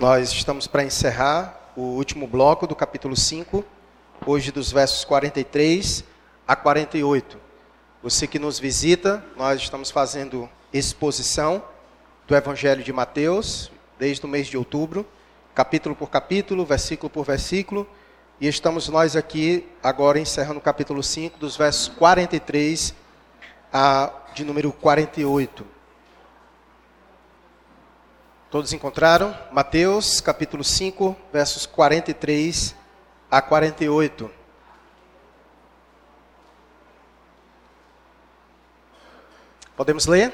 Nós estamos para encerrar o último bloco do capítulo 5, hoje dos versos 43 a 48. Você que nos visita, nós estamos fazendo exposição do Evangelho de Mateus, desde o mês de outubro, capítulo por capítulo, versículo por versículo, e estamos nós aqui agora encerrando o capítulo 5, dos versos 43 a de número 48. Todos encontraram? Mateus, capítulo 5, versos 43 a 48. Podemos ler?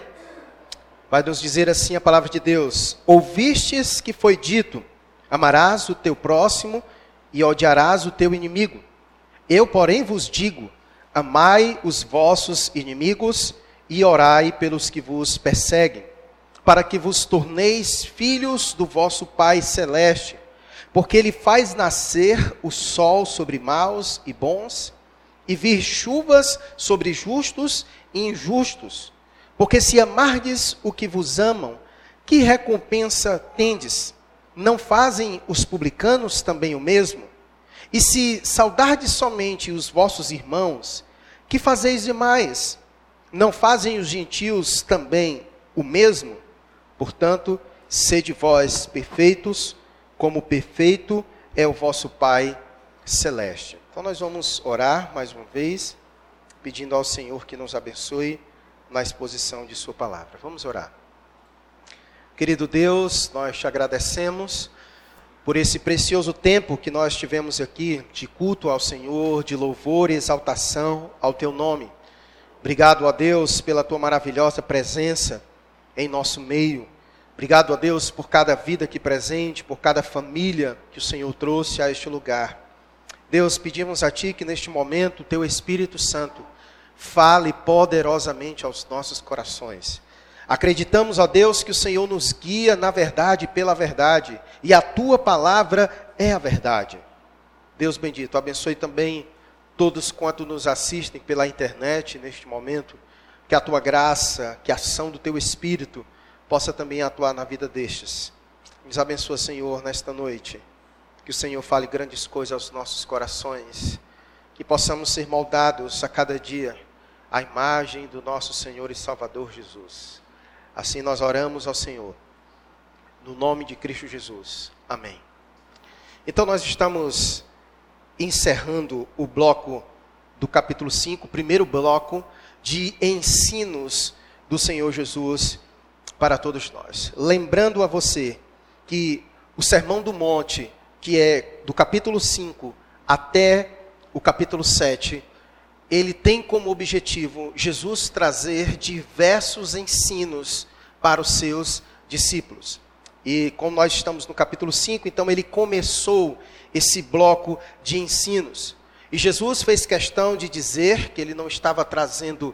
Vai nos dizer assim a palavra de Deus: Ouvistes que foi dito: Amarás o teu próximo e odiarás o teu inimigo. Eu, porém, vos digo: Amai os vossos inimigos e orai pelos que vos perseguem, para que vos torneis filhos do vosso Pai celeste, porque ele faz nascer o sol sobre maus e bons, e vir chuvas sobre justos e injustos. Porque se amardes o que vos amam, que recompensa tendes? Não fazem os publicanos também o mesmo? E se saudardes somente os vossos irmãos, que fazeis demais? Não fazem os gentios também o mesmo? Portanto, sede vós perfeitos, como perfeito é o vosso Pai celeste. Então nós vamos orar mais uma vez, pedindo ao Senhor que nos abençoe na exposição de Sua palavra. Vamos orar. Querido Deus, nós te agradecemos por esse precioso tempo que nós tivemos aqui de culto ao Senhor, de louvor e exaltação ao Teu nome. Obrigado a Deus pela Tua maravilhosa presença em nosso meio. Obrigado a Deus por cada vida aqui presente, por cada família que o Senhor trouxe a este lugar. Deus, pedimos a Ti que neste momento o Teu Espírito Santo fale poderosamente aos nossos corações. Acreditamos, ó Deus, que o Senhor nos guia na verdade pela verdade, e a tua palavra é a verdade. Deus bendito, abençoe também todos quanto nos assistem pela internet neste momento, que a tua graça, que a ação do teu espírito possa também atuar na vida destes. Nos abençoa, Senhor, nesta noite. Que o Senhor fale grandes coisas aos nossos corações, que possamos ser moldados a cada dia a imagem do nosso Senhor e Salvador Jesus. Assim nós oramos ao Senhor, no nome de Cristo Jesus. Amém. Então nós estamos encerrando o bloco do capítulo 5, o primeiro bloco de ensinos do Senhor Jesus para todos nós. Lembrando a você que o Sermão do Monte, que é do capítulo 5 até o capítulo 7, ele tem como objetivo Jesus trazer diversos ensinos para os seus discípulos. E como nós estamos no capítulo 5, então ele começou esse bloco de ensinos. E Jesus fez questão de dizer que ele não estava trazendo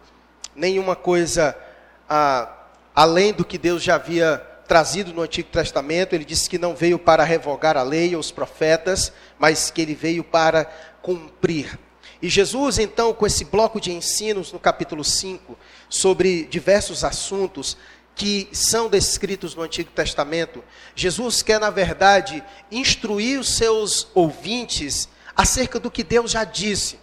nenhuma coisa ah, além do que Deus já havia trazido no Antigo Testamento. Ele disse que não veio para revogar a lei ou os profetas, mas que ele veio para cumprir. E Jesus, então, com esse bloco de ensinos no capítulo 5, sobre diversos assuntos que são descritos no Antigo Testamento, Jesus quer, na verdade, instruir os seus ouvintes acerca do que Deus já disse.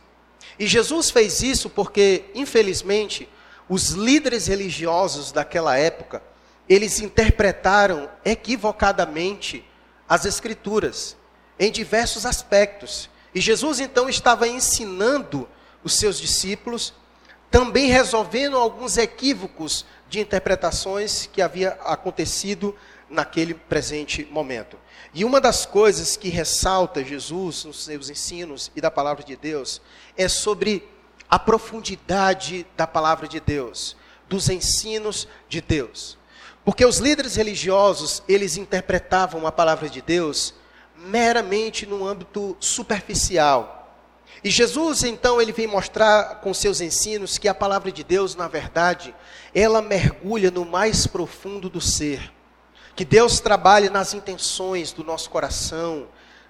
E Jesus fez isso porque, infelizmente, os líderes religiosos daquela época, eles interpretaram equivocadamente as Escrituras em diversos aspectos. E Jesus então estava ensinando os seus discípulos, também resolvendo alguns equívocos de interpretações que havia acontecido naquele presente momento. E uma das coisas que ressalta Jesus nos seus ensinos e da palavra de Deus é sobre a profundidade da palavra de Deus, dos ensinos de Deus. Porque os líderes religiosos, eles interpretavam a palavra de Deus meramente no âmbito superficial. E Jesus, então, ele vem mostrar com seus ensinos que a palavra de Deus, na verdade, ela mergulha no mais profundo do ser. Que Deus trabalhe nas intenções do nosso coração,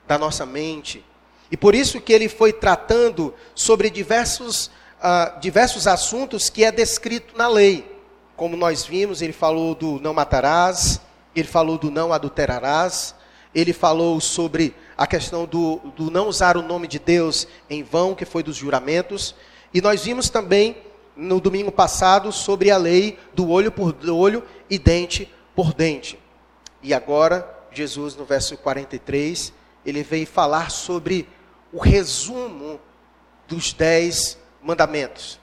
da nossa mente. E por isso que ele foi tratando sobre diversos, uh, diversos assuntos que é descrito na lei. Como nós vimos, ele falou do não matarás, ele falou do não adulterarás, ele falou sobre a questão do, do não usar o nome de Deus em vão, que foi dos juramentos. E nós vimos também no domingo passado sobre a lei do olho por olho e dente por dente. E agora, Jesus, no verso 43, ele veio falar sobre o resumo dos dez mandamentos.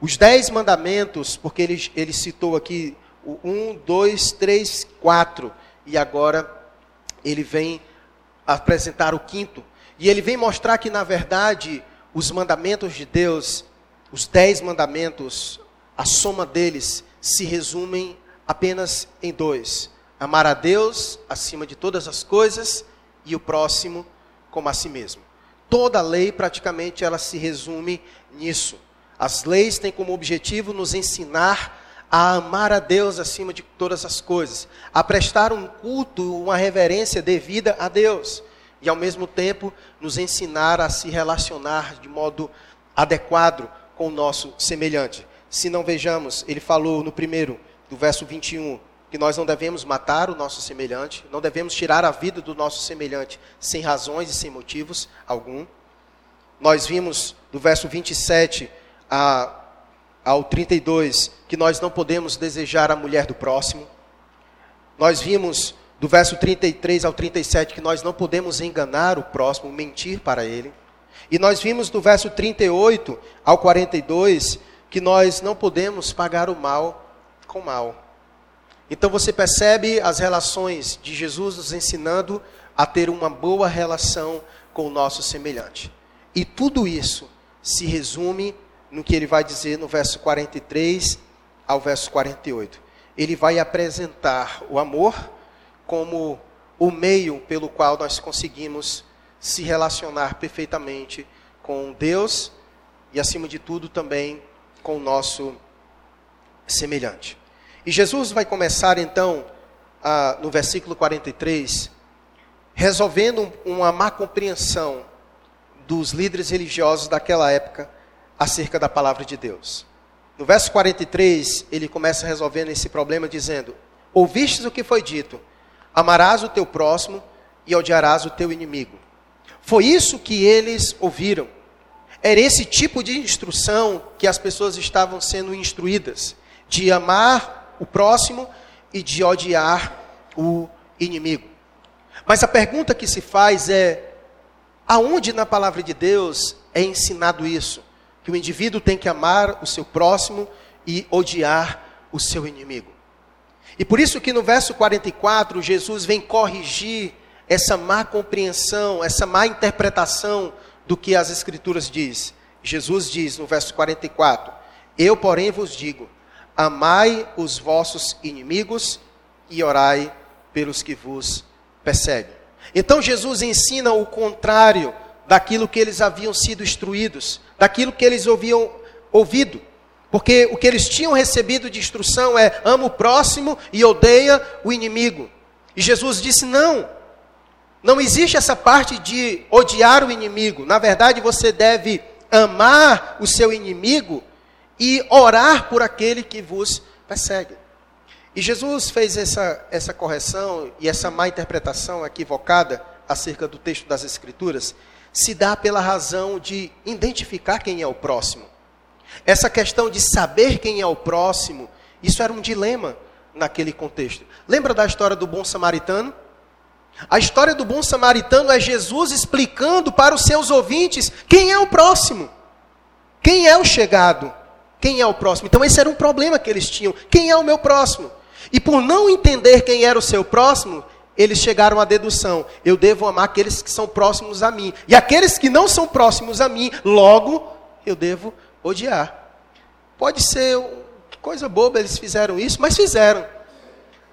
Os dez mandamentos, porque ele, ele citou aqui o um, dois, três, quatro, e agora ele vem apresentar o quinto. E ele vem mostrar que, na verdade, os mandamentos de Deus, os dez mandamentos, a soma deles se resumem apenas em dois: amar a Deus acima de todas as coisas e o próximo como a si mesmo. Toda a lei, praticamente, ela se resume nisso. As leis têm como objetivo nos ensinar a amar a Deus acima de todas as coisas, a prestar um culto, uma reverência devida a Deus, e ao mesmo tempo nos ensinar a se relacionar de modo adequado com o nosso semelhante. Se não vejamos, ele falou no primeiro, do verso 21, que nós não devemos matar o nosso semelhante, não devemos tirar a vida do nosso semelhante sem razões e sem motivos algum. Nós vimos do verso 27 a ao 32 que nós não podemos desejar a mulher do próximo. Nós vimos do verso 33 ao 37 que nós não podemos enganar o próximo, mentir para ele. E nós vimos do verso 38 ao 42 que nós não podemos pagar o mal com mal. Então você percebe as relações de Jesus nos ensinando a ter uma boa relação com o nosso semelhante. E tudo isso se resume no que ele vai dizer no verso 43 ao verso 48. Ele vai apresentar o amor como o meio pelo qual nós conseguimos se relacionar perfeitamente com Deus e, acima de tudo, também com o nosso semelhante. E Jesus vai começar então, a, no versículo 43, resolvendo uma má compreensão dos líderes religiosos daquela época acerca da palavra de Deus. No verso 43, ele começa resolvendo esse problema dizendo: Ouvistes o que foi dito: Amarás o teu próximo e odiarás o teu inimigo. Foi isso que eles ouviram. Era esse tipo de instrução que as pessoas estavam sendo instruídas: de amar o próximo e de odiar o inimigo. Mas a pergunta que se faz é: aonde na palavra de Deus é ensinado isso? que o indivíduo tem que amar o seu próximo e odiar o seu inimigo. E por isso que no verso 44, Jesus vem corrigir essa má compreensão, essa má interpretação do que as escrituras diz. Jesus diz no verso 44: Eu, porém, vos digo: amai os vossos inimigos e orai pelos que vos perseguem. Então Jesus ensina o contrário daquilo que eles haviam sido instruídos, daquilo que eles haviam ouvido. Porque o que eles tinham recebido de instrução é: ama o próximo e odeia o inimigo. E Jesus disse: não, não existe essa parte de odiar o inimigo. Na verdade, você deve amar o seu inimigo e orar por aquele que vos persegue. E Jesus fez essa, essa correção e essa má interpretação equivocada acerca do texto das Escrituras, se dá pela razão de identificar quem é o próximo. Essa questão de saber quem é o próximo, isso era um dilema naquele contexto. Lembra da história do bom samaritano? A história do bom samaritano é Jesus explicando para os seus ouvintes quem é o próximo, quem é o chegado, quem é o próximo. Então, esse era um problema que eles tinham: quem é o meu próximo? E por não entender quem era o seu próximo, eles chegaram à dedução: eu devo amar aqueles que são próximos a mim. E aqueles que não são próximos a mim, logo, eu devo odiar. Pode ser coisa boba eles fizeram isso, mas fizeram.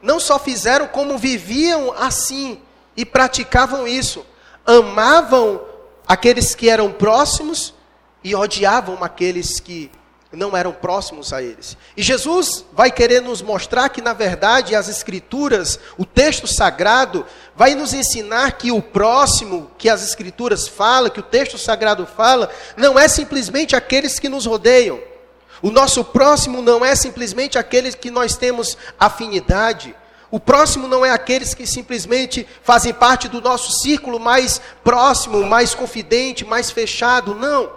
Não só fizeram, como viviam assim e praticavam isso. Amavam aqueles que eram próximos e odiavam aqueles que não eram próximos a eles. E Jesus vai querer nos mostrar que, na verdade, as Escrituras, o texto sagrado, vai nos ensinar que o próximo que as Escrituras falam, que o texto sagrado fala, não é simplesmente aqueles que nos rodeiam. O nosso próximo não é simplesmente aqueles que nós temos afinidade. O próximo não é aqueles que simplesmente fazem parte do nosso círculo mais próximo, mais confidente, mais fechado. Não.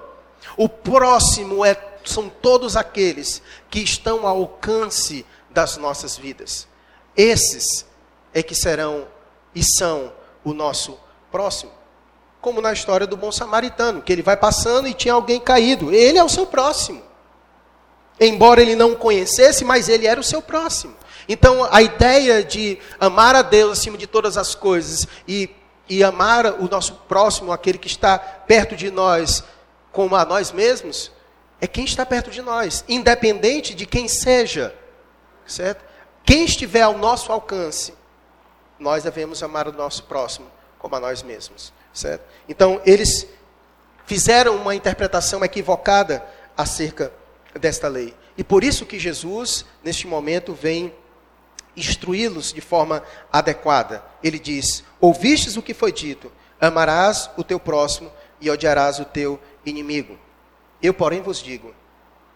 O próximo é, são todos aqueles que estão ao alcance das nossas vidas. Esses é que serão e são o nosso próximo. Como na história do bom samaritano, que ele vai passando e tinha alguém caído. Ele é o seu próximo. Embora ele não o conhecesse, mas ele era o seu próximo. Então, a ideia de amar a Deus acima de todas as coisas e, e amar o nosso próximo, aquele que está perto de nós, como a nós mesmos, é quem está perto de nós, independente de quem seja, certo? Quem estiver ao nosso alcance, nós devemos amar o nosso próximo como a nós mesmos, certo? Então, eles fizeram uma interpretação equivocada acerca desta lei. E por isso que Jesus, neste momento, vem instruí-los de forma adequada. Ele diz: Ouvistes o que foi dito, amarás o teu próximo e odiarás o teu inimigo. Eu, porém, vos digo: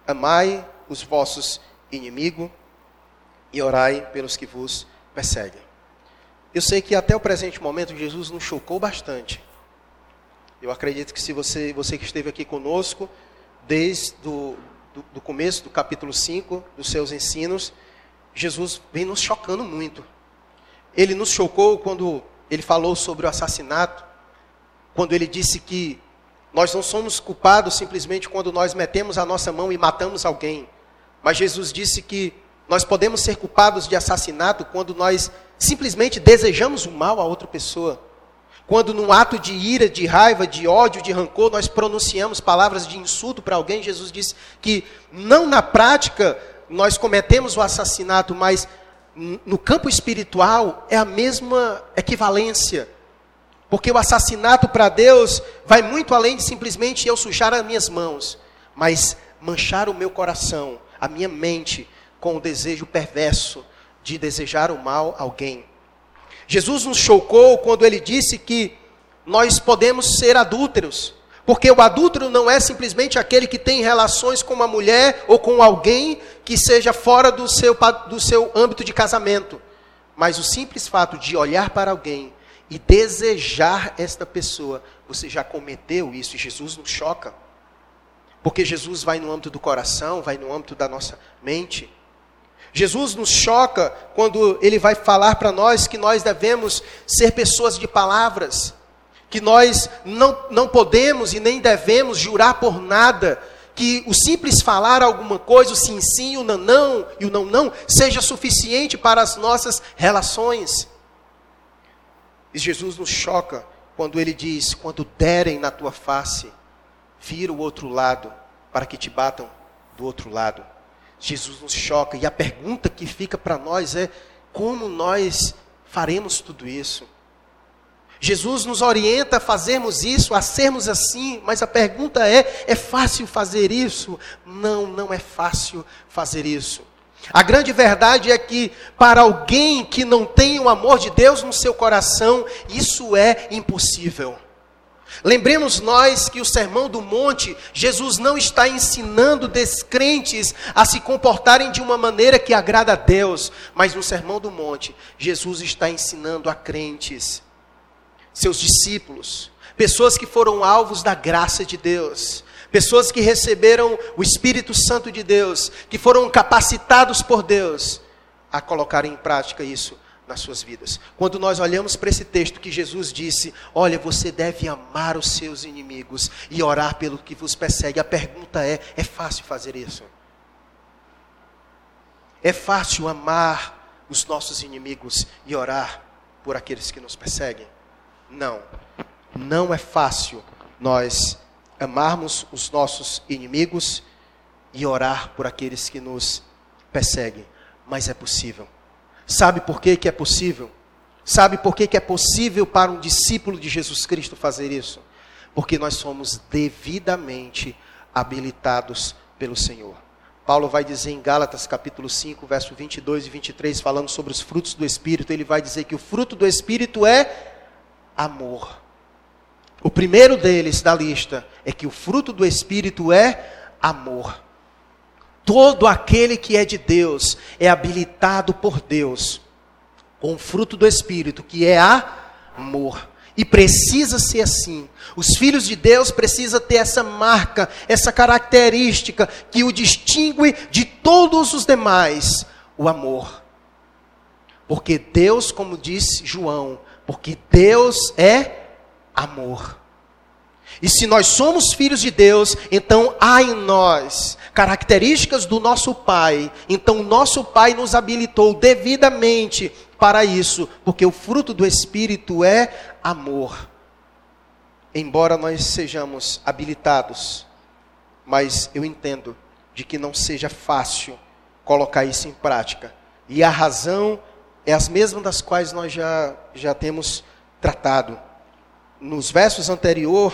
amai os vossos inimigos e orai pelos que vos perseguem. Eu sei que até o presente momento Jesus nos chocou bastante. Eu acredito que se você, você que esteve aqui conosco, desde do, do, do começo do capítulo 5, dos seus ensinos, Jesus vem nos chocando muito. Ele nos chocou quando ele falou sobre o assassinato, quando ele disse que nós não somos culpados simplesmente quando nós metemos a nossa mão e matamos alguém. Mas Jesus disse que nós podemos ser culpados de assassinato quando nós simplesmente desejamos o mal a outra pessoa. Quando num ato de ira, de raiva, de ódio, de rancor, nós pronunciamos palavras de insulto para alguém, Jesus disse que não na prática nós cometemos o assassinato, mas no campo espiritual é a mesma equivalência. Porque o assassinato para Deus vai muito além de simplesmente eu sujar as minhas mãos, mas manchar o meu coração, a minha mente, com o desejo perverso de desejar o mal a alguém. Jesus nos chocou quando ele disse que nós podemos ser adúlteros, porque o adúltero não é simplesmente aquele que tem relações com uma mulher ou com alguém que seja fora do seu, do seu âmbito de casamento, mas o simples fato de olhar para alguém e desejar esta pessoa, você já cometeu isso e Jesus nos choca. Porque Jesus vai no âmbito do coração, vai no âmbito da nossa mente. Jesus nos choca quando ele vai falar para nós que nós devemos ser pessoas de palavras, que nós não, não podemos e nem devemos jurar por nada, que o simples falar alguma coisa, o sim sim, o não não e o não não, seja suficiente para as nossas relações. E Jesus nos choca quando ele diz: quando derem na tua face, vira o outro lado, para que te batam do outro lado. Jesus nos choca, e a pergunta que fica para nós é: como nós faremos tudo isso? Jesus nos orienta a fazermos isso, a sermos assim, mas a pergunta é: é fácil fazer isso? Não, não é fácil fazer isso. A grande verdade é que, para alguém que não tem o amor de Deus no seu coração, isso é impossível. Lembremos nós que o Sermão do Monte, Jesus não está ensinando descrentes a se comportarem de uma maneira que agrada a Deus, mas no Sermão do Monte, Jesus está ensinando a crentes, seus discípulos, pessoas que foram alvos da graça de Deus, pessoas que receberam o Espírito Santo de Deus, que foram capacitados por Deus a colocar em prática isso nas suas vidas. Quando nós olhamos para esse texto que Jesus disse: Olha, você deve amar os seus inimigos e orar pelo que vos persegue. A pergunta é: é fácil fazer isso? É fácil amar os nossos inimigos e orar por aqueles que nos perseguem? Não. Não é fácil nós amarmos os nossos inimigos e orar por aqueles que nos perseguem. Mas é possível. Sabe por que, que é possível? Sabe por que, que é possível para um discípulo de Jesus Cristo fazer isso? Porque nós somos devidamente habilitados pelo Senhor. Paulo vai dizer em Gálatas capítulo 5, verso 22 e 23, falando sobre os frutos do Espírito, ele vai dizer que o fruto do Espírito é amor. O primeiro deles da lista é que o fruto do Espírito é amor. Todo aquele que é de Deus é habilitado por Deus com o fruto do Espírito, que é amor. E precisa ser assim. Os filhos de Deus precisam ter essa marca, essa característica que o distingue de todos os demais: o amor. Porque Deus, como disse João, porque Deus é amor. E se nós somos filhos de Deus, então há em nós características do nosso Pai. Então, nosso Pai nos habilitou devidamente para isso, porque o fruto do Espírito é amor. Embora nós sejamos habilitados, mas eu entendo de que não seja fácil colocar isso em prática. E a razão é as mesmas das quais nós já, já temos tratado. Nos versos anterior,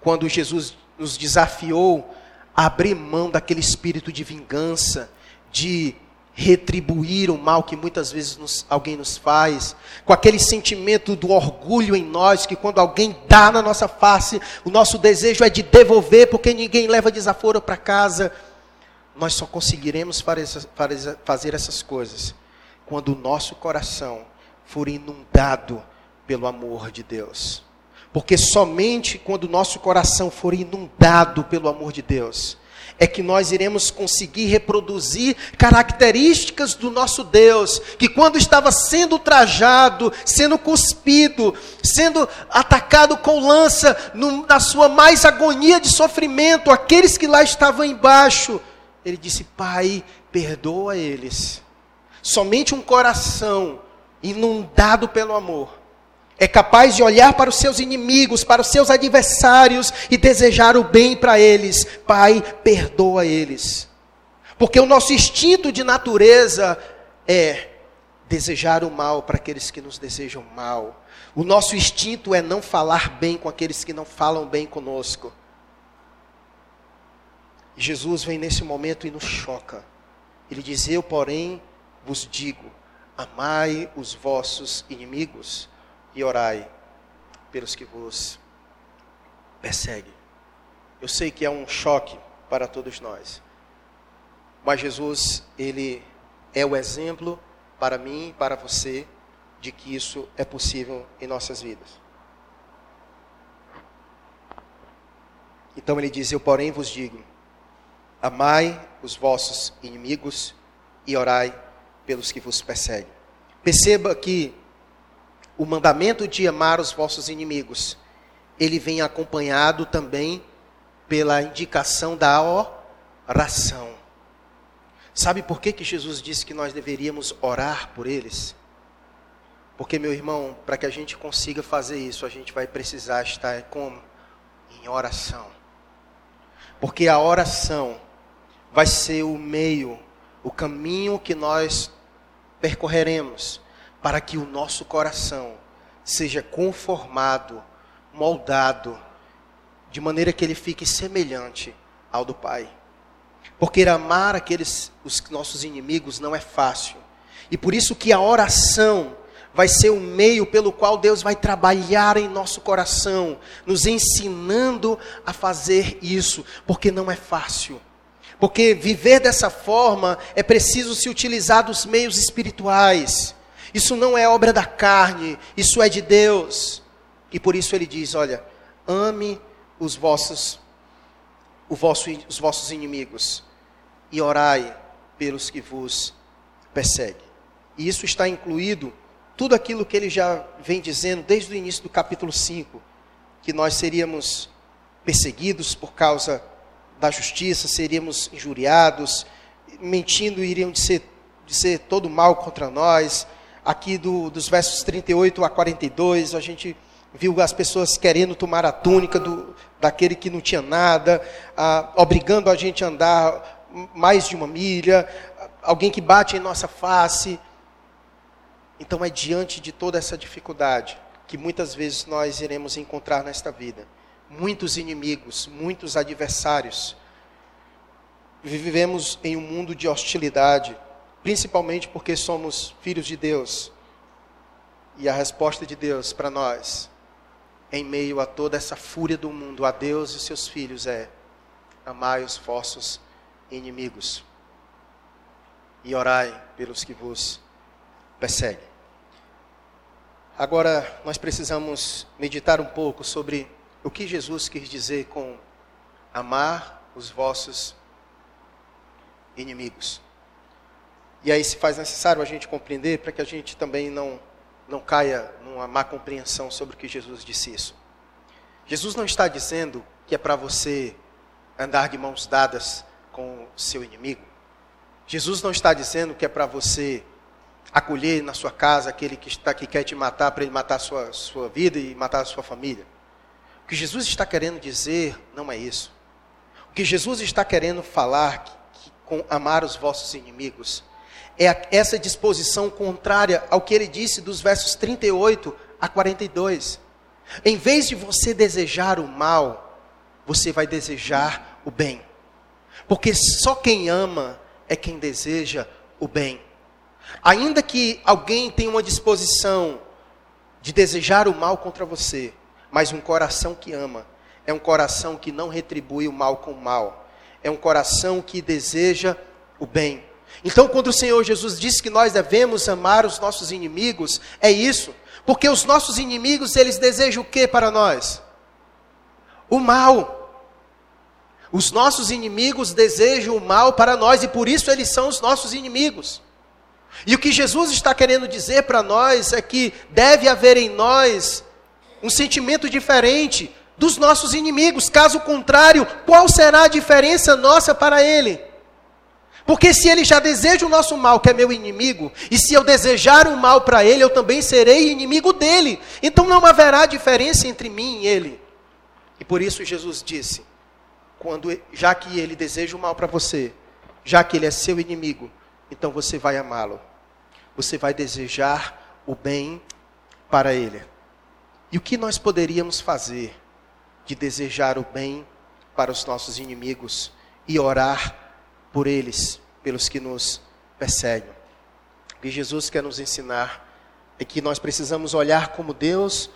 quando Jesus nos desafiou a abrir mão daquele espírito de vingança, de retribuir o mal que muitas vezes nos, alguém nos faz, com aquele sentimento do orgulho em nós, que quando alguém dá na nossa face, o nosso desejo é de devolver, porque ninguém leva desaforo para casa. Nós só conseguiremos fazer essas coisas quando o nosso coração for inundado pelo amor de Deus. Porque somente quando nosso coração for inundado pelo amor de Deus, é que nós iremos conseguir reproduzir características do nosso Deus, que quando estava sendo trajado, sendo cuspido, sendo atacado com lança, no, na sua mais agonia de sofrimento, aqueles que lá estavam embaixo, ele disse: Pai, perdoa eles. Somente um coração inundado pelo amor é capaz de olhar para os seus inimigos, para os seus adversários e desejar o bem para eles. Pai, perdoa eles. Porque o nosso instinto de natureza é desejar o mal para aqueles que nos desejam mal. O nosso instinto é não falar bem com aqueles que não falam bem conosco. Jesus vem nesse momento e nos choca. Ele diz: Eu, porém, vos digo: amai os vossos inimigos e orai pelos que vos perseguem. Eu sei que é um choque para todos nós. Mas Jesus, ele é o exemplo para mim e para você de que isso é possível em nossas vidas. Então ele diz: Eu, porém, vos digo: amai os vossos inimigos e orai pelos que vos perseguem. Perceba que o mandamento de amar os vossos inimigos, ele vem acompanhado também pela indicação da oração. Sabe por que, que Jesus disse que nós deveríamos orar por eles? Porque, meu irmão, para que a gente consiga fazer isso, a gente vai precisar estar como? Em oração. Porque a oração vai ser o meio, o caminho que nós percorreremos para que o nosso coração seja conformado, moldado, de maneira que ele fique semelhante ao do Pai. Porque amar aqueles os nossos inimigos não é fácil. E por isso que a oração vai ser o meio pelo qual Deus vai trabalhar em nosso coração, nos ensinando a fazer isso, porque não é fácil. Porque viver dessa forma é preciso se utilizar dos meios espirituais. Isso não é obra da carne, isso é de Deus. E por isso ele diz: olha, ame os vossos, vosso, os vossos inimigos e orai pelos que vos perseguem. E isso está incluído tudo aquilo que ele já vem dizendo desde o início do capítulo 5, que nós seríamos perseguidos por causa da justiça, seríamos injuriados, mentindo iriam dizer, dizer todo mal contra nós, aqui do, dos versos 38 a 42, a gente viu as pessoas querendo tomar a túnica do, daquele que não tinha nada, ah, obrigando a gente a andar mais de uma milha, alguém que bate em nossa face. Então é diante de toda essa dificuldade que muitas vezes nós iremos encontrar nesta vida. Muitos inimigos, muitos adversários. Vivemos em um mundo de hostilidade principalmente porque somos filhos de Deus. E a resposta de Deus para nós, em meio a toda essa fúria do mundo, a Deus e seus filhos, é: amai os vossos inimigos e orai pelos que vos perseguem. Agora, nós precisamos meditar um pouco sobre o que Jesus quis dizer com amar os vossos inimigos. E aí se faz necessário a gente compreender para que a gente também não, não caia numa má compreensão sobre o que Jesus disse isso. Jesus não está dizendo que é para você andar de mãos dadas com o seu inimigo. Jesus não está dizendo que é para você acolher na sua casa aquele que está que quer te matar para ele matar a sua, sua vida e matar a sua família. O que Jesus está querendo dizer não é isso. O que Jesus está querendo falar que, que, com amar os vossos inimigos é essa disposição contrária ao que ele disse dos versos 38 a 42. Em vez de você desejar o mal, você vai desejar o bem. Porque só quem ama é quem deseja o bem. Ainda que alguém tenha uma disposição de desejar o mal contra você, mas um coração que ama é um coração que não retribui o mal com o mal. É um coração que deseja o bem. Então, quando o Senhor Jesus disse que nós devemos amar os nossos inimigos, é isso. Porque os nossos inimigos, eles desejam o que para nós? O mal. Os nossos inimigos desejam o mal para nós e por isso eles são os nossos inimigos. E o que Jesus está querendo dizer para nós é que deve haver em nós um sentimento diferente dos nossos inimigos. Caso contrário, qual será a diferença nossa para ele? Porque se ele já deseja o nosso mal, que é meu inimigo, e se eu desejar o mal para ele, eu também serei inimigo dele. Então não haverá diferença entre mim e ele. E por isso Jesus disse: quando já que ele deseja o mal para você, já que ele é seu inimigo, então você vai amá-lo. Você vai desejar o bem para ele. E o que nós poderíamos fazer de desejar o bem para os nossos inimigos e orar por eles, pelos que nos perseguem. O que Jesus quer nos ensinar é que nós precisamos olhar como Deus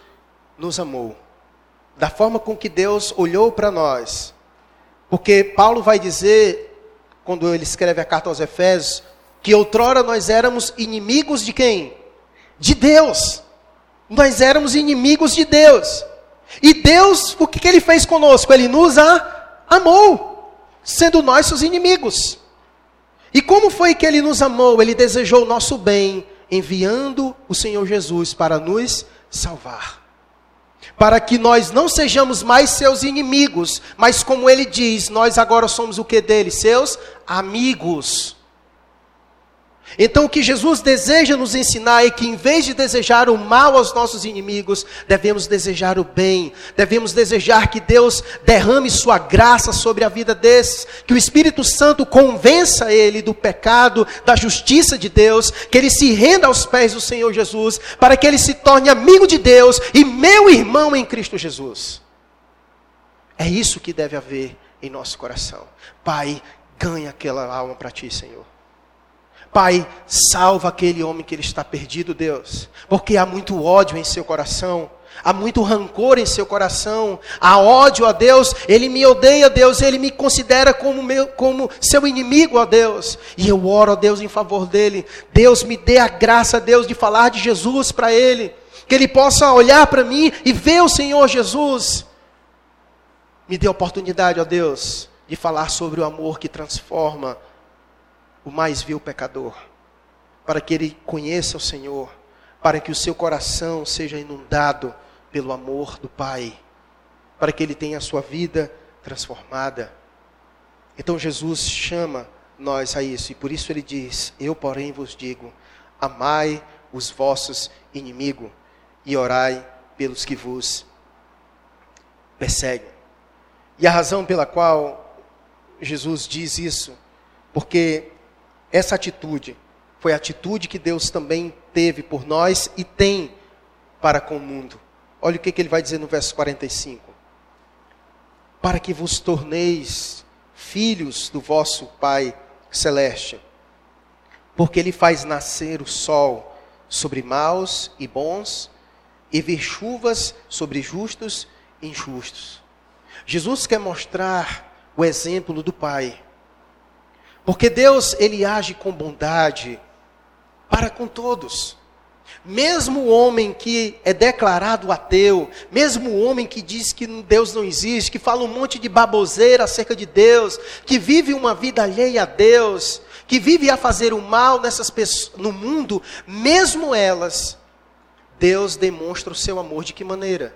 nos amou, da forma com que Deus olhou para nós. Porque Paulo vai dizer, quando ele escreve a carta aos Efésios, que outrora nós éramos inimigos de quem? De Deus. Nós éramos inimigos de Deus. E Deus, o que, que ele fez conosco? Ele nos amou sendo nós seus inimigos. E como foi que ele nos amou? Ele desejou o nosso bem, enviando o Senhor Jesus para nos salvar. Para que nós não sejamos mais seus inimigos, mas como ele diz, nós agora somos o que dele? Seus amigos. Então, o que Jesus deseja nos ensinar é que, em vez de desejar o mal aos nossos inimigos, devemos desejar o bem, devemos desejar que Deus derrame Sua graça sobre a vida desses, que o Espírito Santo convença ele do pecado, da justiça de Deus, que ele se renda aos pés do Senhor Jesus, para que ele se torne amigo de Deus e meu irmão em Cristo Jesus. É isso que deve haver em nosso coração. Pai, ganha aquela alma para ti, Senhor. Pai, salva aquele homem que ele está perdido, Deus, porque há muito ódio em seu coração, há muito rancor em seu coração, há ódio a Deus, ele me odeia, Deus, ele me considera como, meu, como seu inimigo, ó Deus, e eu oro a Deus em favor dele. Deus, me dê a graça, Deus, de falar de Jesus para ele, que ele possa olhar para mim e ver o Senhor Jesus. Me dê a oportunidade, ó Deus, de falar sobre o amor que transforma o mais vil pecador, para que ele conheça o Senhor, para que o seu coração seja inundado pelo amor do Pai, para que ele tenha a sua vida transformada. Então Jesus chama nós a isso, e por isso ele diz: Eu, porém, vos digo: amai os vossos inimigos e orai pelos que vos perseguem. E a razão pela qual Jesus diz isso, porque essa atitude foi a atitude que Deus também teve por nós e tem para com o mundo. Olha o que, que ele vai dizer no verso 45. Para que vos torneis filhos do vosso Pai celeste, porque ele faz nascer o sol sobre maus e bons, e ver chuvas sobre justos e injustos. Jesus quer mostrar o exemplo do Pai porque Deus, ele age com bondade para com todos. Mesmo o homem que é declarado ateu, mesmo o homem que diz que Deus não existe, que fala um monte de baboseira acerca de Deus, que vive uma vida alheia a Deus, que vive a fazer o mal nessas pessoas, no mundo, mesmo elas, Deus demonstra o seu amor de que maneira?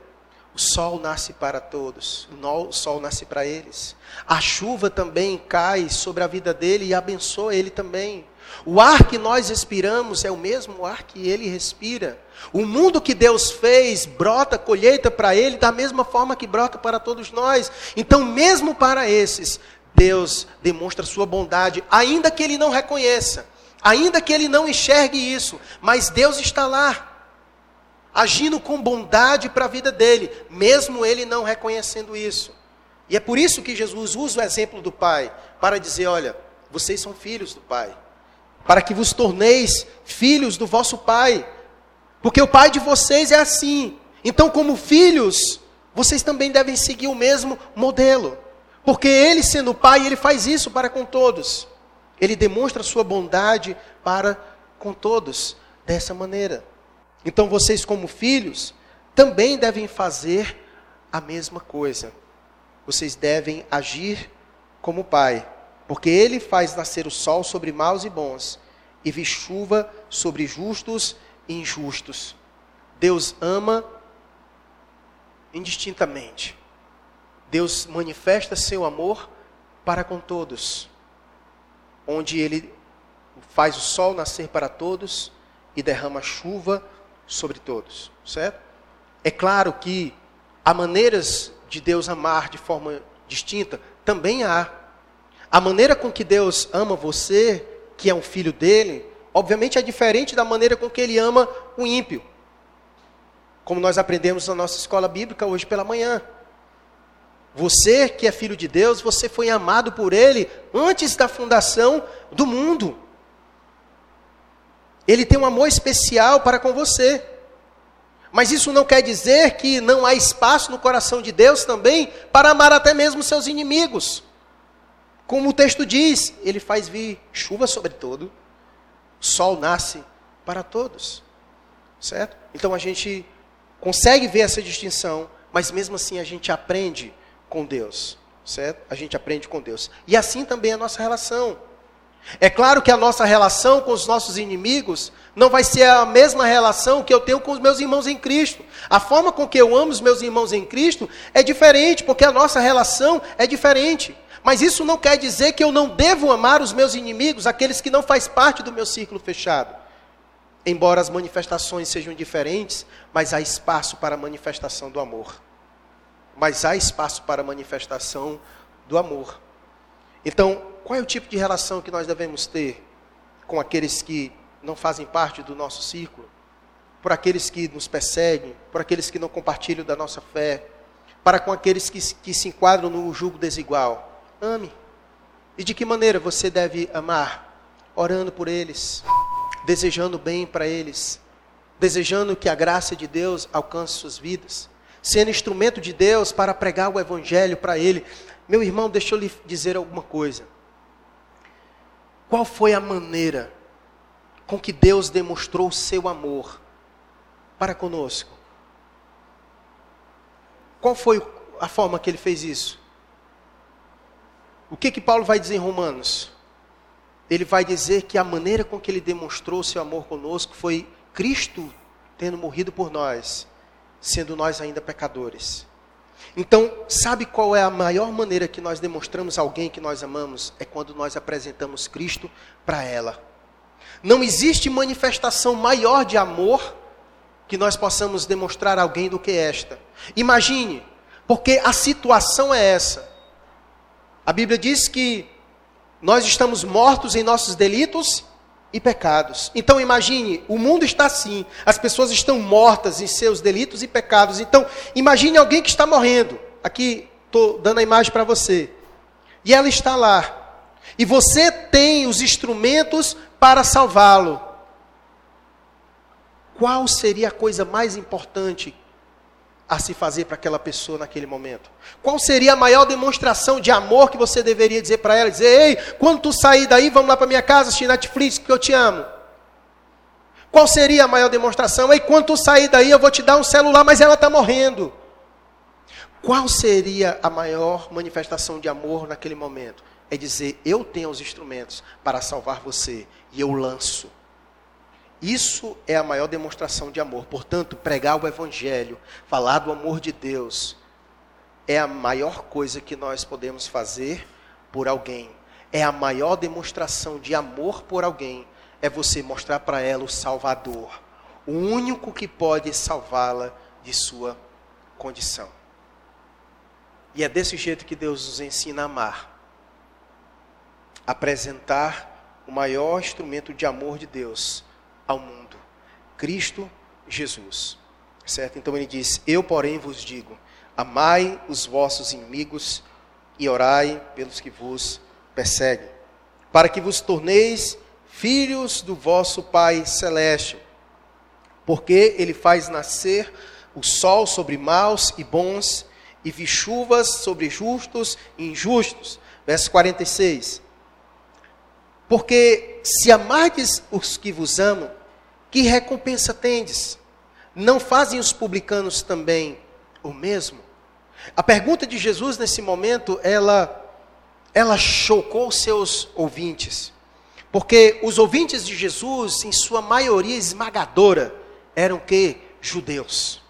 O sol nasce para todos, o sol nasce para eles. A chuva também cai sobre a vida dele e abençoa ele também. O ar que nós respiramos é o mesmo ar que ele respira. O mundo que Deus fez brota colheita para ele da mesma forma que brota para todos nós. Então, mesmo para esses, Deus demonstra sua bondade, ainda que ele não reconheça, ainda que ele não enxergue isso, mas Deus está lá, agindo com bondade para a vida dele, mesmo ele não reconhecendo isso. E é por isso que Jesus usa o exemplo do Pai para dizer: olha, vocês são filhos do Pai para que vos torneis filhos do vosso Pai. Porque o Pai de vocês é assim. Então, como filhos, vocês também devem seguir o mesmo modelo. Porque ele, sendo Pai, ele faz isso para com todos. Ele demonstra sua bondade para com todos dessa maneira. Então, vocês, como filhos, também devem fazer a mesma coisa. Vocês devem agir como Pai. Porque ele faz nascer o sol sobre maus e bons, e vi chuva sobre justos e injustos. Deus ama indistintamente. Deus manifesta seu amor para com todos, onde ele faz o sol nascer para todos e derrama chuva sobre todos, certo? É claro que há maneiras de Deus amar de forma distinta, também há. A maneira com que Deus ama você, que é um filho dele, obviamente é diferente da maneira com que ele ama o ímpio. Como nós aprendemos na nossa escola bíblica hoje pela manhã. Você que é filho de Deus, você foi amado por ele antes da fundação do mundo. Ele tem um amor especial para com você. Mas isso não quer dizer que não há espaço no coração de Deus também para amar até mesmo seus inimigos. Como o texto diz, ele faz vir chuva sobre todo, sol nasce para todos. Certo? Então a gente consegue ver essa distinção, mas mesmo assim a gente aprende com Deus. Certo? A gente aprende com Deus. E assim também é a nossa relação. É claro que a nossa relação com os nossos inimigos não vai ser a mesma relação que eu tenho com os meus irmãos em Cristo. A forma com que eu amo os meus irmãos em Cristo é diferente, porque a nossa relação é diferente. Mas isso não quer dizer que eu não devo amar os meus inimigos, aqueles que não fazem parte do meu círculo fechado. Embora as manifestações sejam diferentes, mas há espaço para a manifestação do amor. Mas há espaço para a manifestação do amor. Então, qual é o tipo de relação que nós devemos ter com aqueles que não fazem parte do nosso círculo? Por aqueles que nos perseguem, por aqueles que não compartilham da nossa fé, para com aqueles que, que se enquadram no julgo desigual. Ame. E de que maneira você deve amar? Orando por eles, desejando bem para eles, desejando que a graça de Deus alcance suas vidas, sendo instrumento de Deus para pregar o evangelho para ele. Meu irmão, deixa eu lhe dizer alguma coisa. Qual foi a maneira com que Deus demonstrou o seu amor para conosco? Qual foi a forma que ele fez isso? O que que Paulo vai dizer em Romanos? Ele vai dizer que a maneira com que ele demonstrou seu amor conosco foi Cristo tendo morrido por nós, sendo nós ainda pecadores. Então, sabe qual é a maior maneira que nós demonstramos alguém que nós amamos? É quando nós apresentamos Cristo para ela. Não existe manifestação maior de amor que nós possamos demonstrar a alguém do que esta. Imagine, porque a situação é essa. A Bíblia diz que nós estamos mortos em nossos delitos e pecados. Então imagine, o mundo está assim, as pessoas estão mortas em seus delitos e pecados. Então imagine alguém que está morrendo. Aqui estou dando a imagem para você. E ela está lá. E você tem os instrumentos para salvá-lo. Qual seria a coisa mais importante a se fazer para aquela pessoa naquele momento? Qual seria a maior demonstração de amor que você deveria dizer para ela? Dizer, ei, quando tu sair daí, vamos lá para minha casa assistir Netflix, que eu te amo. Qual seria a maior demonstração? Aí quando tu sair daí, eu vou te dar um celular, mas ela está morrendo. Qual seria a maior manifestação de amor naquele momento? É dizer: Eu tenho os instrumentos para salvar você e eu lanço. Isso é a maior demonstração de amor. Portanto, pregar o Evangelho, falar do amor de Deus, é a maior coisa que nós podemos fazer por alguém. É a maior demonstração de amor por alguém. É você mostrar para ela o Salvador, o único que pode salvá-la de sua condição. E é desse jeito que Deus nos ensina a amar. Apresentar o maior instrumento de amor de Deus ao mundo, Cristo Jesus. Certo? Então ele diz: Eu, porém, vos digo: amai os vossos inimigos e orai pelos que vos perseguem, para que vos torneis filhos do vosso Pai celeste, porque ele faz nascer o sol sobre maus e bons e vi chuvas sobre justos e injustos. Verso 46. Porque se amardes os que vos amam, que recompensa tendes? Não fazem os publicanos também o mesmo? A pergunta de Jesus nesse momento, ela ela chocou seus ouvintes. Porque os ouvintes de Jesus, em sua maioria esmagadora, eram que judeus.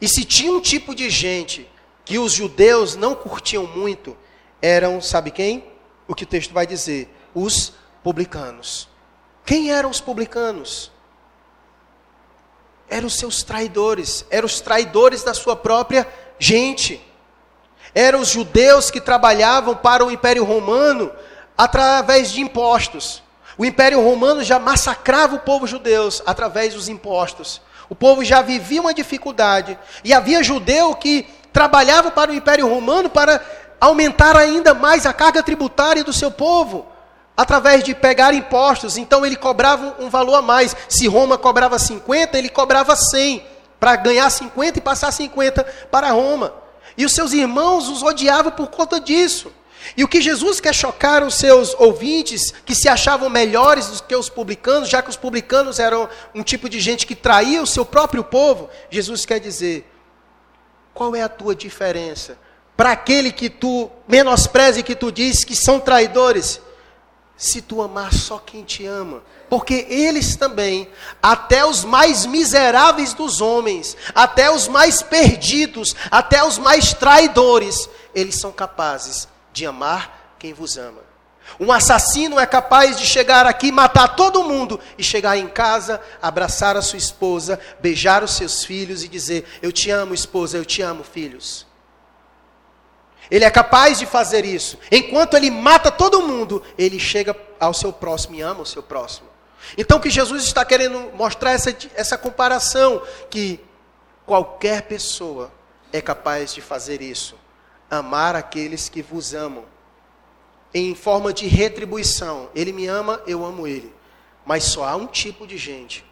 E se tinha um tipo de gente que os judeus não curtiam muito, eram, sabe quem? O que o texto vai dizer: os publicanos. Quem eram os publicanos? Eram os seus traidores, eram os traidores da sua própria gente. Eram os judeus que trabalhavam para o Império Romano através de impostos. O Império Romano já massacrava o povo judeu através dos impostos. O povo já vivia uma dificuldade. E havia judeu que trabalhava para o Império Romano para aumentar ainda mais a carga tributária do seu povo, através de pegar impostos. Então ele cobrava um valor a mais. Se Roma cobrava 50, ele cobrava 100, para ganhar 50 e passar 50 para Roma. E os seus irmãos os odiavam por conta disso. E o que Jesus quer chocar os seus ouvintes, que se achavam melhores do que os publicanos, já que os publicanos eram um tipo de gente que traía o seu próprio povo, Jesus quer dizer: qual é a tua diferença? Para aquele que tu menospreza e que tu diz que são traidores, se tu amar só quem te ama, porque eles também, até os mais miseráveis dos homens, até os mais perdidos, até os mais traidores, eles são capazes de amar quem vos ama. Um assassino é capaz de chegar aqui, matar todo mundo e chegar em casa, abraçar a sua esposa, beijar os seus filhos e dizer: Eu te amo, esposa, eu te amo, filhos. Ele é capaz de fazer isso. Enquanto ele mata todo mundo, ele chega ao seu próximo e ama o seu próximo. Então, que Jesus está querendo mostrar essa, essa comparação: que qualquer pessoa é capaz de fazer isso amar aqueles que vos amam, em forma de retribuição. Ele me ama, eu amo ele. Mas só há um tipo de gente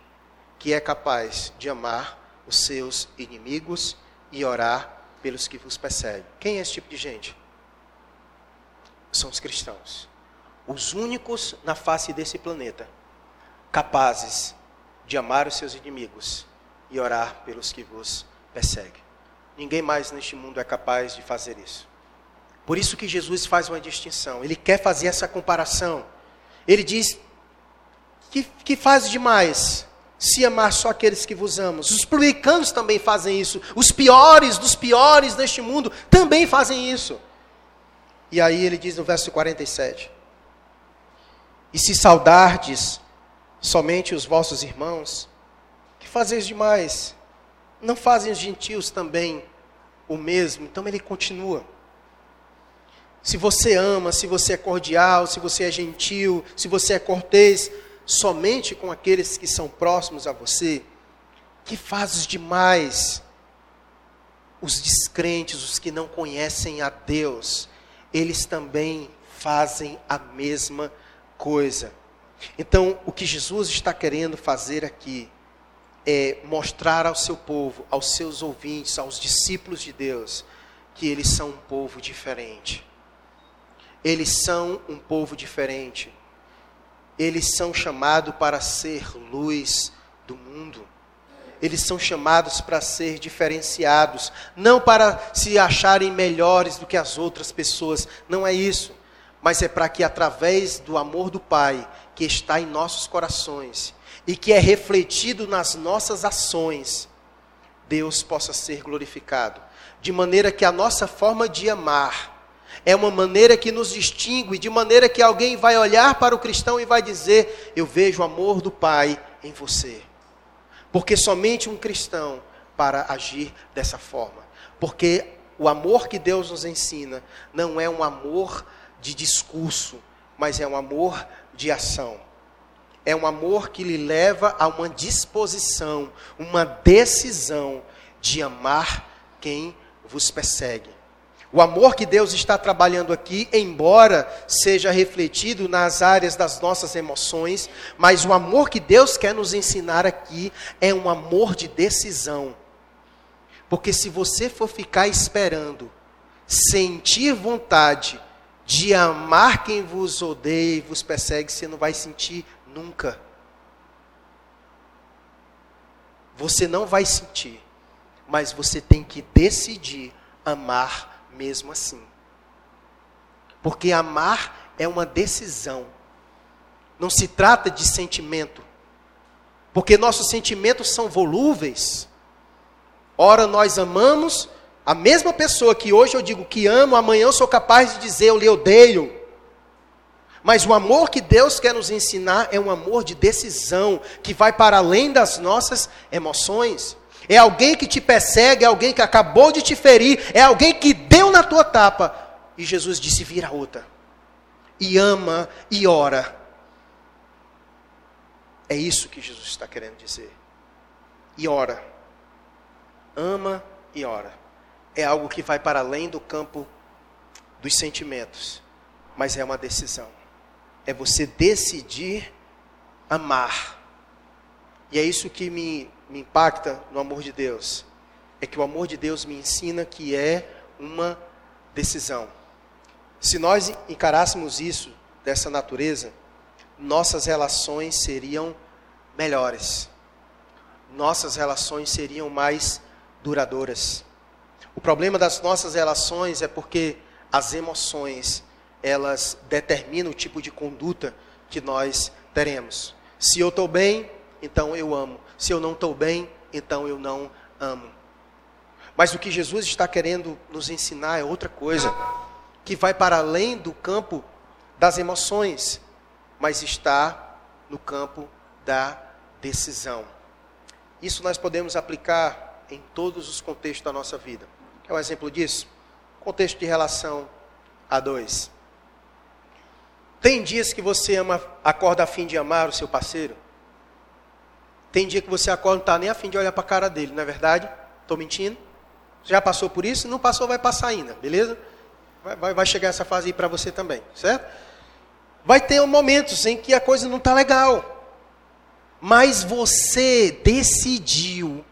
que é capaz de amar os seus inimigos e orar pelos que vos perseguem. Quem é esse tipo de gente? São os cristãos. Os únicos na face desse planeta capazes de amar os seus inimigos e orar pelos que vos perseguem. Ninguém mais neste mundo é capaz de fazer isso. Por isso que Jesus faz uma distinção. Ele quer fazer essa comparação. Ele diz que, que faz demais se amar só aqueles que vos amam. Os publicanos também fazem isso. Os piores dos piores deste mundo também fazem isso. E aí ele diz no verso 47: E se saudardes somente os vossos irmãos, que fazeis demais? Não fazem os gentios também o mesmo? Então ele continua. Se você ama, se você é cordial, se você é gentil, se você é cortês, somente com aqueles que são próximos a você, que fazes demais? Os descrentes, os que não conhecem a Deus, eles também fazem a mesma coisa. Então, o que Jesus está querendo fazer aqui é mostrar ao seu povo, aos seus ouvintes, aos discípulos de Deus, que eles são um povo diferente. Eles são um povo diferente. Eles são chamados para ser luz do mundo. Eles são chamados para ser diferenciados, não para se acharem melhores do que as outras pessoas, não é isso, mas é para que através do amor do Pai, que está em nossos corações e que é refletido nas nossas ações, Deus possa ser glorificado, de maneira que a nossa forma de amar é uma maneira que nos distingue, de maneira que alguém vai olhar para o cristão e vai dizer: Eu vejo o amor do Pai em você. Porque somente um cristão para agir dessa forma. Porque o amor que Deus nos ensina não é um amor de discurso, mas é um amor de ação. É um amor que lhe leva a uma disposição, uma decisão de amar quem vos persegue. O amor que Deus está trabalhando aqui, embora seja refletido nas áreas das nossas emoções, mas o amor que Deus quer nos ensinar aqui é um amor de decisão. Porque se você for ficar esperando, sentir vontade de amar quem vos odeia e vos persegue, você não vai sentir Nunca. Você não vai sentir, mas você tem que decidir amar mesmo assim. Porque amar é uma decisão. Não se trata de sentimento. Porque nossos sentimentos são volúveis. Ora, nós amamos a mesma pessoa que hoje eu digo que amo, amanhã eu sou capaz de dizer eu lhe odeio. Mas o amor que Deus quer nos ensinar é um amor de decisão, que vai para além das nossas emoções. É alguém que te persegue, é alguém que acabou de te ferir, é alguém que na tua tapa. E Jesus disse: vira outra. E ama e ora. É isso que Jesus está querendo dizer. E ora. Ama e ora. É algo que vai para além do campo dos sentimentos, mas é uma decisão é você decidir amar. E é isso que me, me impacta no amor de Deus. É que o amor de Deus me ensina que é uma decisão. Se nós encarássemos isso dessa natureza, nossas relações seriam melhores. Nossas relações seriam mais duradouras. O problema das nossas relações é porque as emoções elas determinam o tipo de conduta que nós teremos. Se eu estou bem, então eu amo. Se eu não estou bem, então eu não amo. Mas o que Jesus está querendo nos ensinar é outra coisa, que vai para além do campo das emoções, mas está no campo da decisão. Isso nós podemos aplicar em todos os contextos da nossa vida. É um exemplo disso? Contexto de relação a dois. Tem dias que você ama, acorda a fim de amar o seu parceiro? Tem dia que você acorda e não está nem a fim de olhar para a cara dele, não é verdade? Estou mentindo? Já passou por isso? Não passou, vai passar ainda, beleza? Vai, vai, vai chegar essa fase aí para você também, certo? Vai ter momentos em que a coisa não está legal. Mas você decidiu.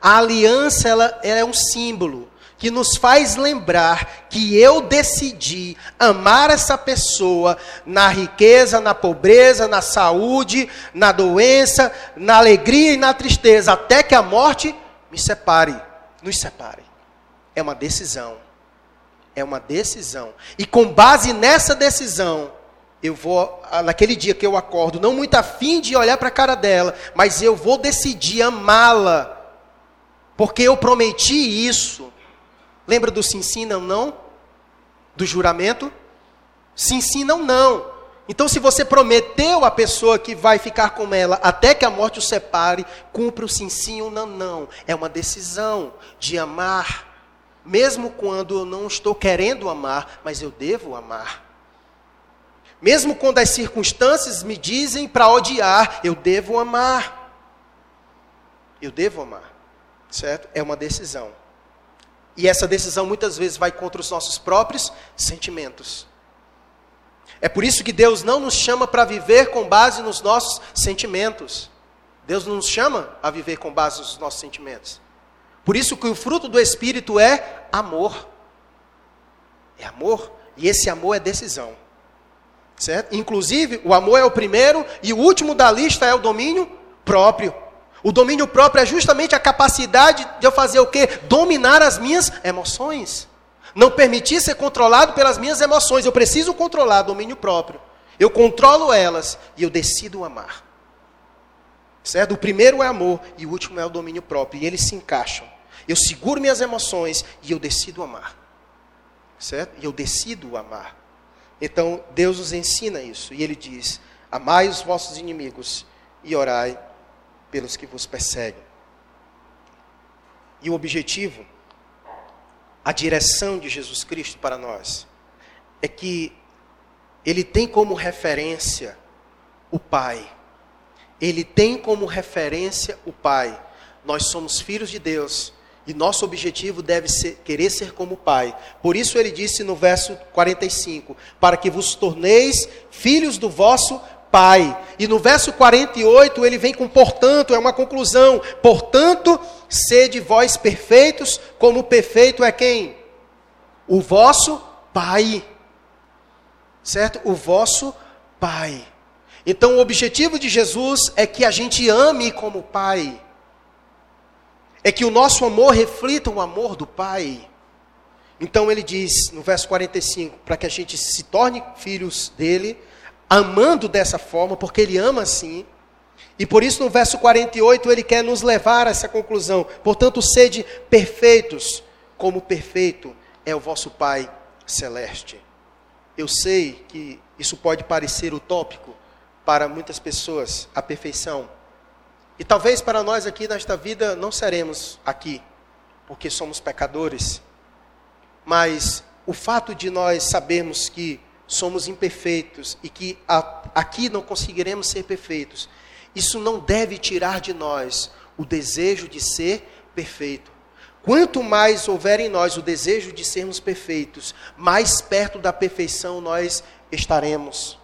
A aliança ela, ela é um símbolo que nos faz lembrar que eu decidi amar essa pessoa na riqueza, na pobreza, na saúde, na doença, na alegria e na tristeza, até que a morte me separe, nos separe. É uma decisão. É uma decisão. E com base nessa decisão, eu vou, naquele dia que eu acordo, não muito afim de olhar para a cara dela, mas eu vou decidir amá-la. Porque eu prometi isso. Lembra do sim, sim, não, não? Do juramento? Sim, sim, não, não. Então, se você prometeu à pessoa que vai ficar com ela até que a morte o separe, cumpre o sim, sim ou não, não. É uma decisão de amar, mesmo quando eu não estou querendo amar, mas eu devo amar. Mesmo quando as circunstâncias me dizem para odiar, eu devo amar. Eu devo amar, certo? É uma decisão. E essa decisão muitas vezes vai contra os nossos próprios sentimentos. É por isso que Deus não nos chama para viver com base nos nossos sentimentos. Deus não nos chama a viver com base nos nossos sentimentos. Por isso que o fruto do Espírito é amor. É amor. E esse amor é decisão. Certo? Inclusive, o amor é o primeiro e o último da lista é o domínio próprio. O domínio próprio é justamente a capacidade de eu fazer o quê? Dominar as minhas emoções. Não permitir ser controlado pelas minhas emoções. Eu preciso controlar domínio próprio. Eu controlo elas e eu decido amar. Certo? O primeiro é amor e o último é o domínio próprio. E eles se encaixam. Eu seguro minhas emoções e eu decido amar. Certo? E eu decido amar. Então, Deus nos ensina isso. E Ele diz: Amai os vossos inimigos e orai pelos que vos perseguem. E o objetivo, a direção de Jesus Cristo para nós, é que Ele tem como referência o Pai. Ele tem como referência o Pai. Nós somos filhos de Deus e nosso objetivo deve ser querer ser como o Pai. Por isso ele disse no verso 45: Para que vos torneis filhos do vosso Pai. E no verso 48 ele vem com portanto, é uma conclusão. Portanto, sede vós perfeitos, como perfeito é quem? O vosso Pai. Certo? O vosso Pai. Então, o objetivo de Jesus é que a gente ame como Pai é que o nosso amor reflita o amor do Pai. Então ele diz no verso 45, para que a gente se torne filhos dele, amando dessa forma, porque ele ama assim. E por isso no verso 48 ele quer nos levar a essa conclusão. Portanto, sede perfeitos, como perfeito é o vosso Pai celeste. Eu sei que isso pode parecer utópico para muitas pessoas, a perfeição. E talvez para nós aqui nesta vida não seremos aqui, porque somos pecadores. Mas o fato de nós sabermos que somos imperfeitos e que aqui não conseguiremos ser perfeitos, isso não deve tirar de nós o desejo de ser perfeito. Quanto mais houver em nós o desejo de sermos perfeitos, mais perto da perfeição nós estaremos.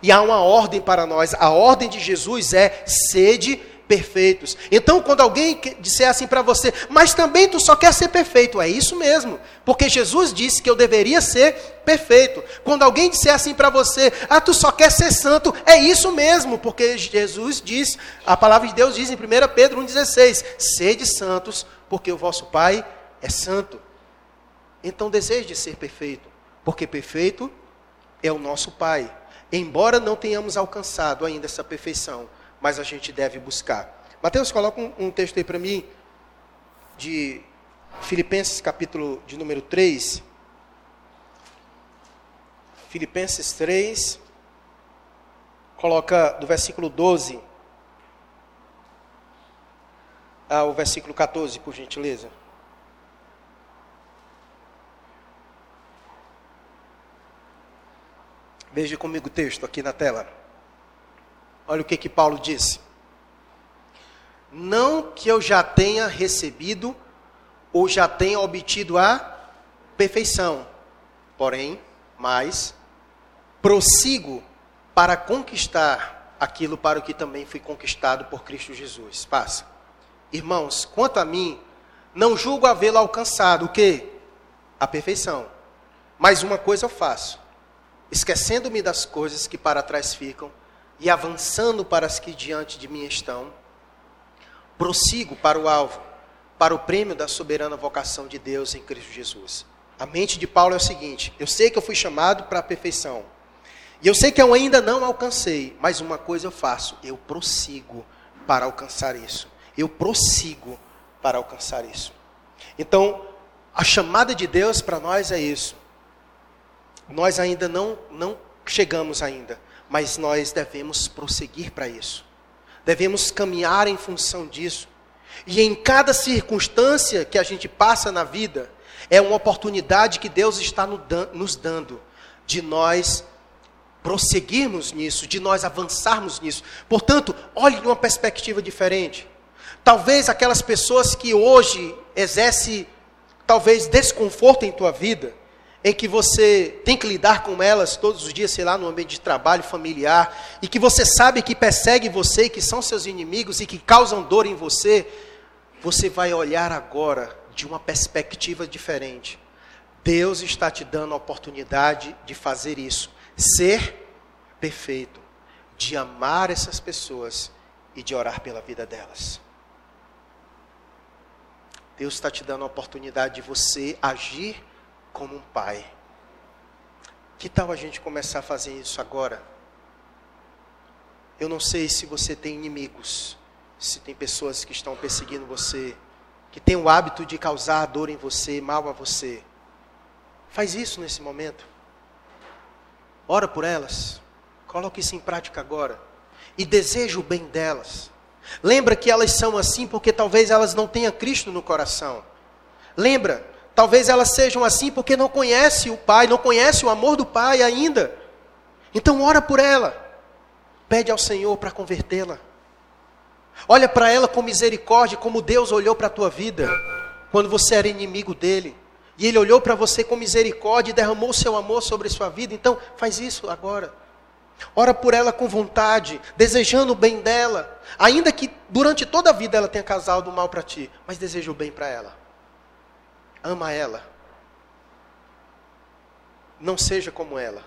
E há uma ordem para nós. A ordem de Jesus é sede perfeitos. Então, quando alguém disser assim para você, mas também tu só quer ser perfeito, é isso mesmo, porque Jesus disse que eu deveria ser perfeito. Quando alguém disser assim para você, ah, tu só quer ser santo, é isso mesmo, porque Jesus diz, a palavra de Deus diz em 1 Pedro 1,16: sede santos, porque o vosso Pai é santo. Então, deseje ser perfeito, porque perfeito é o nosso Pai. Embora não tenhamos alcançado ainda essa perfeição, mas a gente deve buscar. Mateus, coloca um, um texto aí para mim, de Filipenses, capítulo de número 3. Filipenses 3, coloca do versículo 12 ao versículo 14, por gentileza. Veja comigo o texto aqui na tela. Olha o que, que Paulo disse. Não que eu já tenha recebido ou já tenha obtido a perfeição, porém, mas prossigo para conquistar aquilo para o que também fui conquistado por Cristo Jesus. Passa. Irmãos, quanto a mim, não julgo havê-lo alcançado o quê? A perfeição. Mas uma coisa eu faço, esquecendo-me das coisas que para trás ficam e avançando para as que diante de mim estão, prossigo para o alvo, para o prêmio da soberana vocação de Deus em Cristo Jesus. A mente de Paulo é o seguinte: eu sei que eu fui chamado para a perfeição, e eu sei que eu ainda não alcancei, mas uma coisa eu faço, eu prossigo para alcançar isso. Eu prossigo para alcançar isso. Então, a chamada de Deus para nós é isso. Nós ainda não, não chegamos ainda, mas nós devemos prosseguir para isso. Devemos caminhar em função disso. E em cada circunstância que a gente passa na vida, é uma oportunidade que Deus está nos dando de nós prosseguirmos nisso, de nós avançarmos nisso. Portanto, olhe de uma perspectiva diferente. Talvez aquelas pessoas que hoje exercem talvez desconforto em tua vida, em que você tem que lidar com elas todos os dias, sei lá, no ambiente de trabalho familiar, e que você sabe que perseguem você, e que são seus inimigos e que causam dor em você, você vai olhar agora de uma perspectiva diferente. Deus está te dando a oportunidade de fazer isso, ser perfeito de amar essas pessoas e de orar pela vida delas. Deus está te dando a oportunidade de você agir como um pai. Que tal a gente começar a fazer isso agora? Eu não sei se você tem inimigos, se tem pessoas que estão perseguindo você, que têm o hábito de causar dor em você, mal a você. Faz isso nesse momento. Ora por elas. Coloque isso em prática agora. E deseja o bem delas. Lembra que elas são assim porque talvez elas não tenham Cristo no coração. Lembra, talvez elas sejam assim porque não conhecem o Pai, não conhecem o amor do Pai ainda. Então ora por ela. Pede ao Senhor para convertê-la. Olha para ela com misericórdia, como Deus olhou para a tua vida quando você era inimigo dele. E ele olhou para você com misericórdia e derramou seu amor sobre sua vida. Então, faz isso agora. Ora por ela com vontade, desejando o bem dela, ainda que durante toda a vida ela tenha causado mal para ti, mas deseja o bem para ela. Ama ela. Não seja como ela.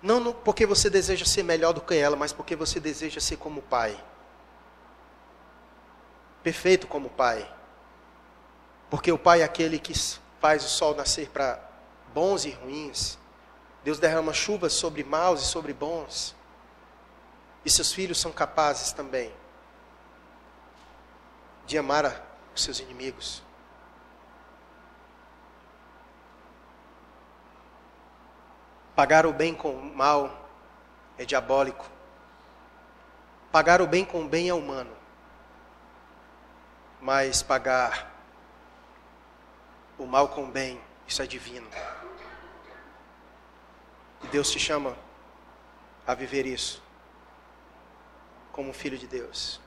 Não porque você deseja ser melhor do que ela, mas porque você deseja ser como o pai. Perfeito como o pai. Porque o pai é aquele que faz o sol nascer para bons e ruins, Deus derrama chuvas sobre maus e sobre bons. E seus filhos são capazes também de amar os seus inimigos. Pagar o bem com o mal é diabólico. Pagar o bem com o bem é humano. Mas pagar o mal com o bem, isso é divino. E Deus te chama a viver isso como filho de Deus.